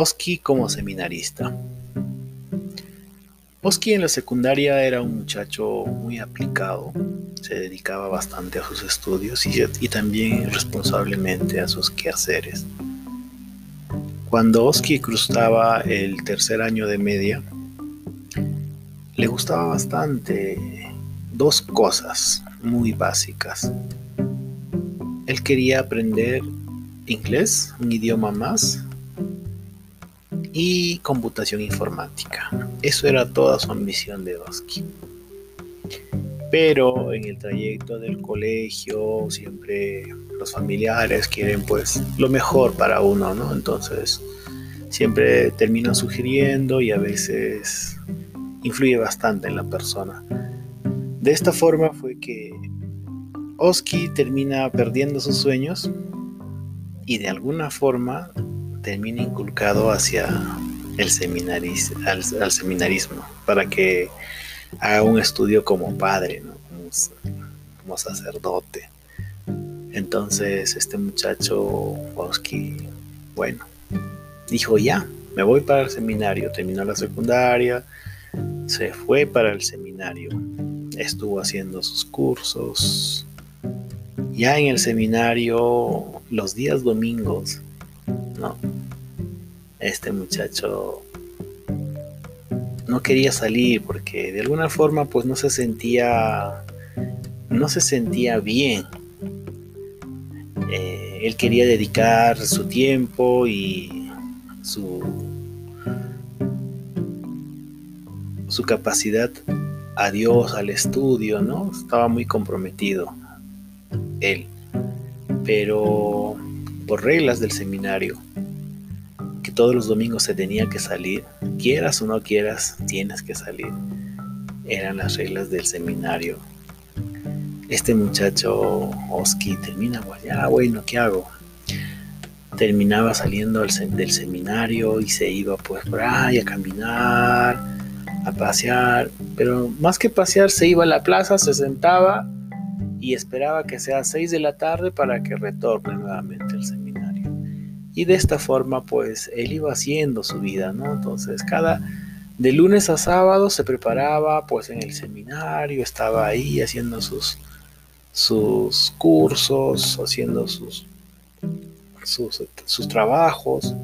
Oski como seminarista. Oski en la secundaria era un muchacho muy aplicado, se dedicaba bastante a sus estudios y, y también responsablemente a sus quehaceres. Cuando Oski cruzaba el tercer año de media, le gustaba bastante dos cosas muy básicas. Él quería aprender inglés, un idioma más, y computación informática. Eso era toda su ambición de Oski. Pero en el trayecto del colegio siempre los familiares quieren pues lo mejor para uno, ¿no? Entonces siempre terminan sugiriendo y a veces influye bastante en la persona. De esta forma fue que Oski termina perdiendo sus sueños y de alguna forma termina inculcado hacia el seminaris, al, seminarismo para que haga un estudio como padre, como, sacerdote. Entonces este muchacho Oski, bueno, dijo ya, me voy para el seminario, terminó la secundaria, se fue para el seminario, estuvo haciendo sus cursos. Ya en el seminario, los días domingos, ¿no? Este muchacho no quería salir porque de alguna forma pues no se sentía no se sentía bien eh, él quería dedicar su tiempo y su su capacidad a Dios, al estudio, ¿no? Estaba muy comprometido él. Pero por reglas del seminario, todos los domingos se tenía que salir, quieras o no quieras, tienes que salir. Eran las reglas del seminario. Este muchacho, Oski, termina, ya, bueno, ¿qué hago? Terminaba saliendo del seminario y se iba pues por ahí a caminar, a pasear, pero más que pasear se iba a la plaza, se sentaba y esperaba que sea 6 de la tarde para que retorne nuevamente al seminario. Y de esta forma pues él iba haciendo su vida, ¿no? Entonces cada de lunes a sábado se preparaba pues en el seminario, estaba ahí haciendo sus sus cursos, haciendo sus sus, sus trabajos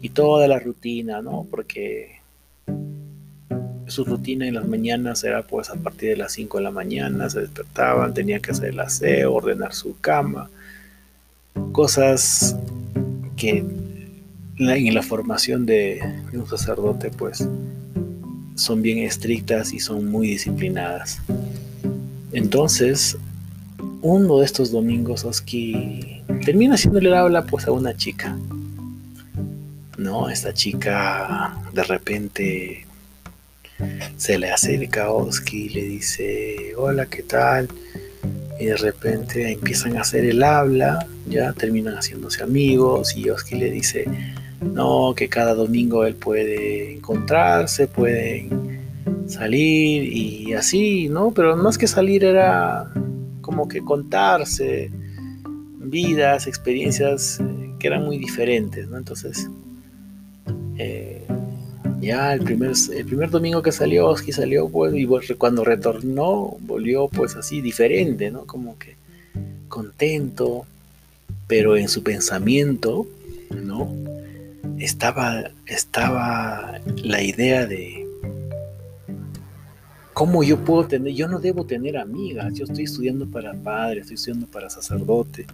y toda la rutina, ¿no? Porque su rutina en las mañanas era pues a partir de las 5 de la mañana, se despertaban, tenía que hacer el aseo, ordenar su cama, cosas que en la formación de, un sacerdote pues son bien estrictas y son muy disciplinadas. Entonces, uno de estos domingos Oski termina haciéndole el habla pues a una chica. No, esta chica de repente se le acerca a Oski y le dice, hola, ¿qué tal? Y de repente empiezan a hacer el habla, ya terminan haciéndose amigos y Oski le dice, no, que cada domingo él puede encontrarse, pueden salir y así, ¿no? Pero más que salir era como que contarse vidas, experiencias eh, que eran muy diferentes, ¿no? Entonces, eh, ya el primer, el primer domingo que salió, Oski salió, pues, y cuando retornó, volvió, pues, así, diferente. Como que contento, pero en su pensamiento. Estaba, estaba la idea de cómo yo puedo tener, yo no debo tener amigas, yo estoy estudiando para padre, estoy estudiando para sacerdote,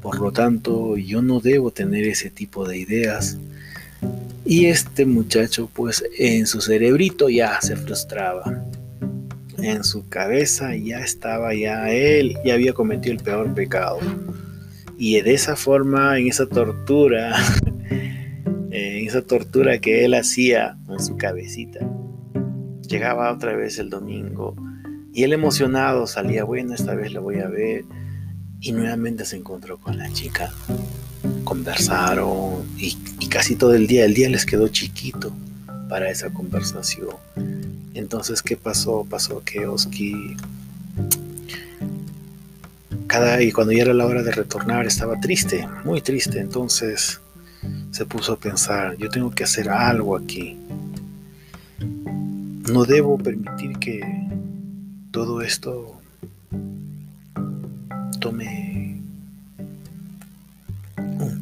por lo tanto, yo no debo tener ese tipo de ideas y este muchacho pues en su cerebrito ya se frustraba. En su cabeza ya estaba ya él, ya había cometido el peor pecado. Y de esa forma, en esa tortura, en esa tortura que él hacía en su cabecita, llegaba otra vez el domingo y él emocionado salía, bueno, esta vez lo voy a ver. Y nuevamente se encontró con la chica conversaron y, casi todo el día, el día les quedó chiquito para esa conversación. Entonces, ¿qué pasó? Pasó que Oski, cada y cuando ya era la hora de retornar, estaba triste, muy triste. Entonces, se puso a pensar, yo tengo que hacer algo aquí. No debo permitir que todo esto tome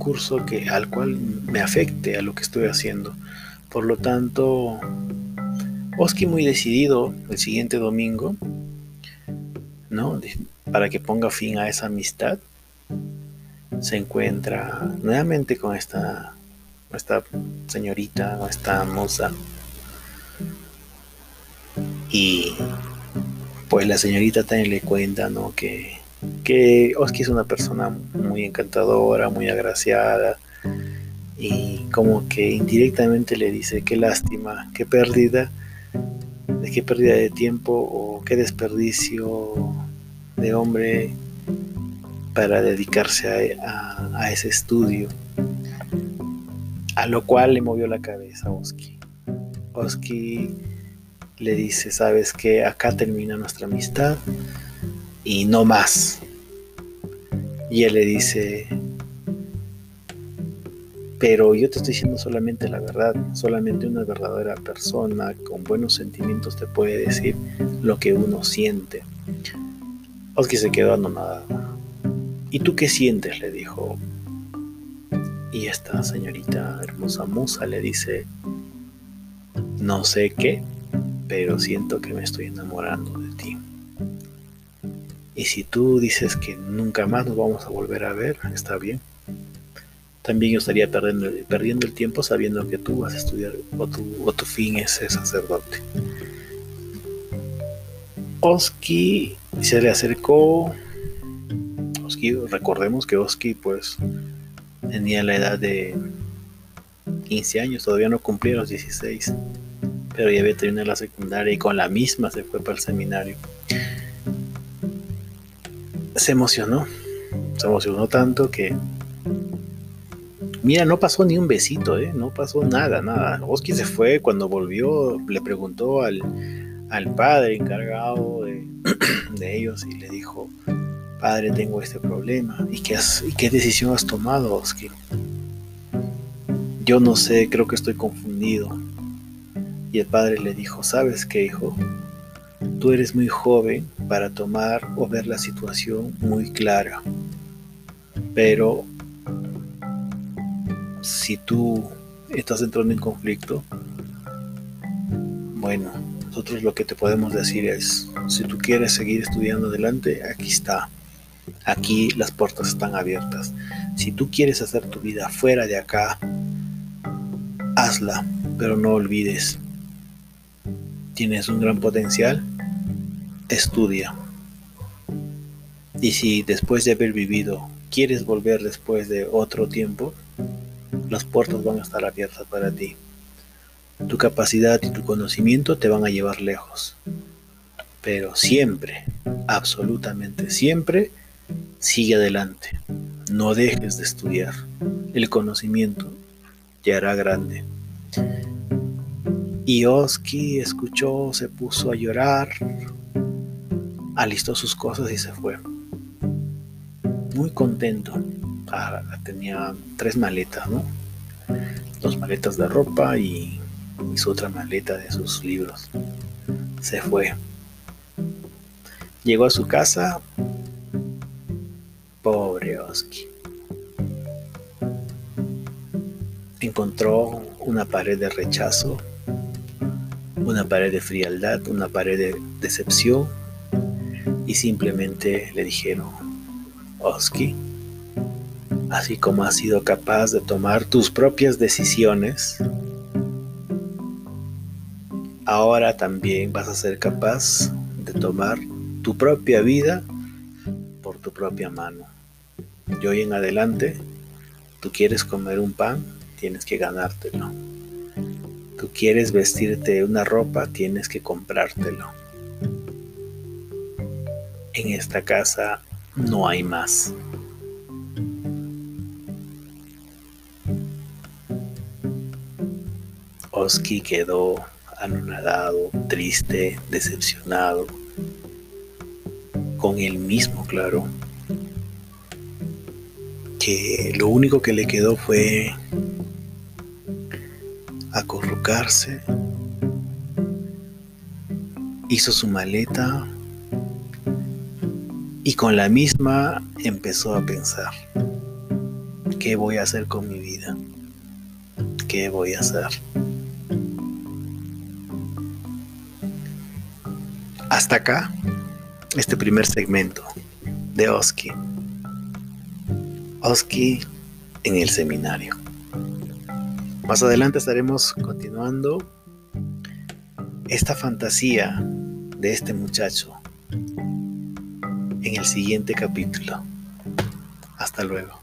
curso que, al cual me afecte a lo que estoy haciendo. Por lo tanto, Oski muy decidido el siguiente domingo, ¿no? Para que ponga fin a esa amistad, se encuentra nuevamente con esta, esta señorita o esta moza. Y pues la señorita también le cuenta, ¿no? Que, que Oski es una persona muy encantadora, muy agraciada. Y como que indirectamente le dice, qué lástima, qué pérdida, qué pérdida de tiempo o qué desperdicio de hombre para dedicarse a, ese estudio. A lo cual le movió la cabeza a Oski. Oski le dice, sabes que acá termina nuestra amistad y no más. Y él le dice, pero yo te estoy diciendo solamente la verdad, solamente una verdadera persona con buenos sentimientos te puede decir lo que uno siente. Oski se quedó anonadado. ¿Y tú qué sientes? le dijo. Y esta señorita hermosa musa le dice, no sé qué, pero siento que me estoy enamorando de. Y si tú dices que nunca más nos vamos a volver a ver, está bien. También yo estaría perdiendo, el tiempo sabiendo que tú vas a estudiar o tu, o tu fin es sacerdote. Oski se le acercó recordemos que Oski pues tenía la edad de 15 años, todavía no cumplía los 16, pero ya había terminado la secundaria y con la misma se fue para el seminario. Se emocionó, se emocionó tanto que Mira, no pasó ni un besito, ¿eh? no pasó nada, nada. Oski se fue, cuando volvió le preguntó al, al padre encargado de, de, ellos y le dijo, Padre, tengo este problema. ¿Y qué, ¿Y qué decisión has tomado, Oski? Yo no sé, creo que estoy confundido. Y el padre le dijo, ¿sabes qué, hijo? Tú eres muy joven para tomar o ver la situación muy clara. Pero si tú estás entrando en conflicto, bueno, nosotros lo que te podemos decir es, si tú quieres seguir estudiando adelante, aquí está. Aquí las puertas están abiertas. Si tú quieres hacer tu vida fuera de acá, hazla, pero no olvides. Tienes un gran potencial, estudia. Y si después de haber vivido quieres volver después de otro tiempo, las puertas van a estar abiertas para ti. Tu capacidad y tu conocimiento te van a llevar lejos. Pero siempre, absolutamente siempre, Sigue adelante, no dejes de estudiar. El conocimiento te hará grande. Y Oski escuchó, se puso a llorar, alistó sus cosas y se fue. Muy contento. Ah, tenía tres maletas, ¿no? Dos maletas de ropa y, y su otra maleta de sus libros. Se fue. Llegó a su casa, Pobre Oski. Encontró una pared de rechazo, una pared de frialdad, una pared de decepción y simplemente le dijeron, Oski, así como has sido capaz de tomar tus propias decisiones, ahora también vas a ser capaz de tomar tu propia vida por tu propia mano. De hoy en adelante, tú quieres comer un pan, tienes que ganártelo. Tú quieres vestirte una ropa, tienes que comprártelo. En esta casa no hay más. Oski quedó anonadado, triste, decepcionado, con él mismo, claro lo único que le quedó fue acurrucarse, hizo su maleta y con la misma empezó a pensar, ¿qué voy a hacer con mi vida? ¿Qué voy a hacer? Hasta acá, este primer segmento de Oski. Oski en el seminario. Más adelante estaremos continuando esta fantasía de este muchacho en el siguiente capítulo. Hasta luego.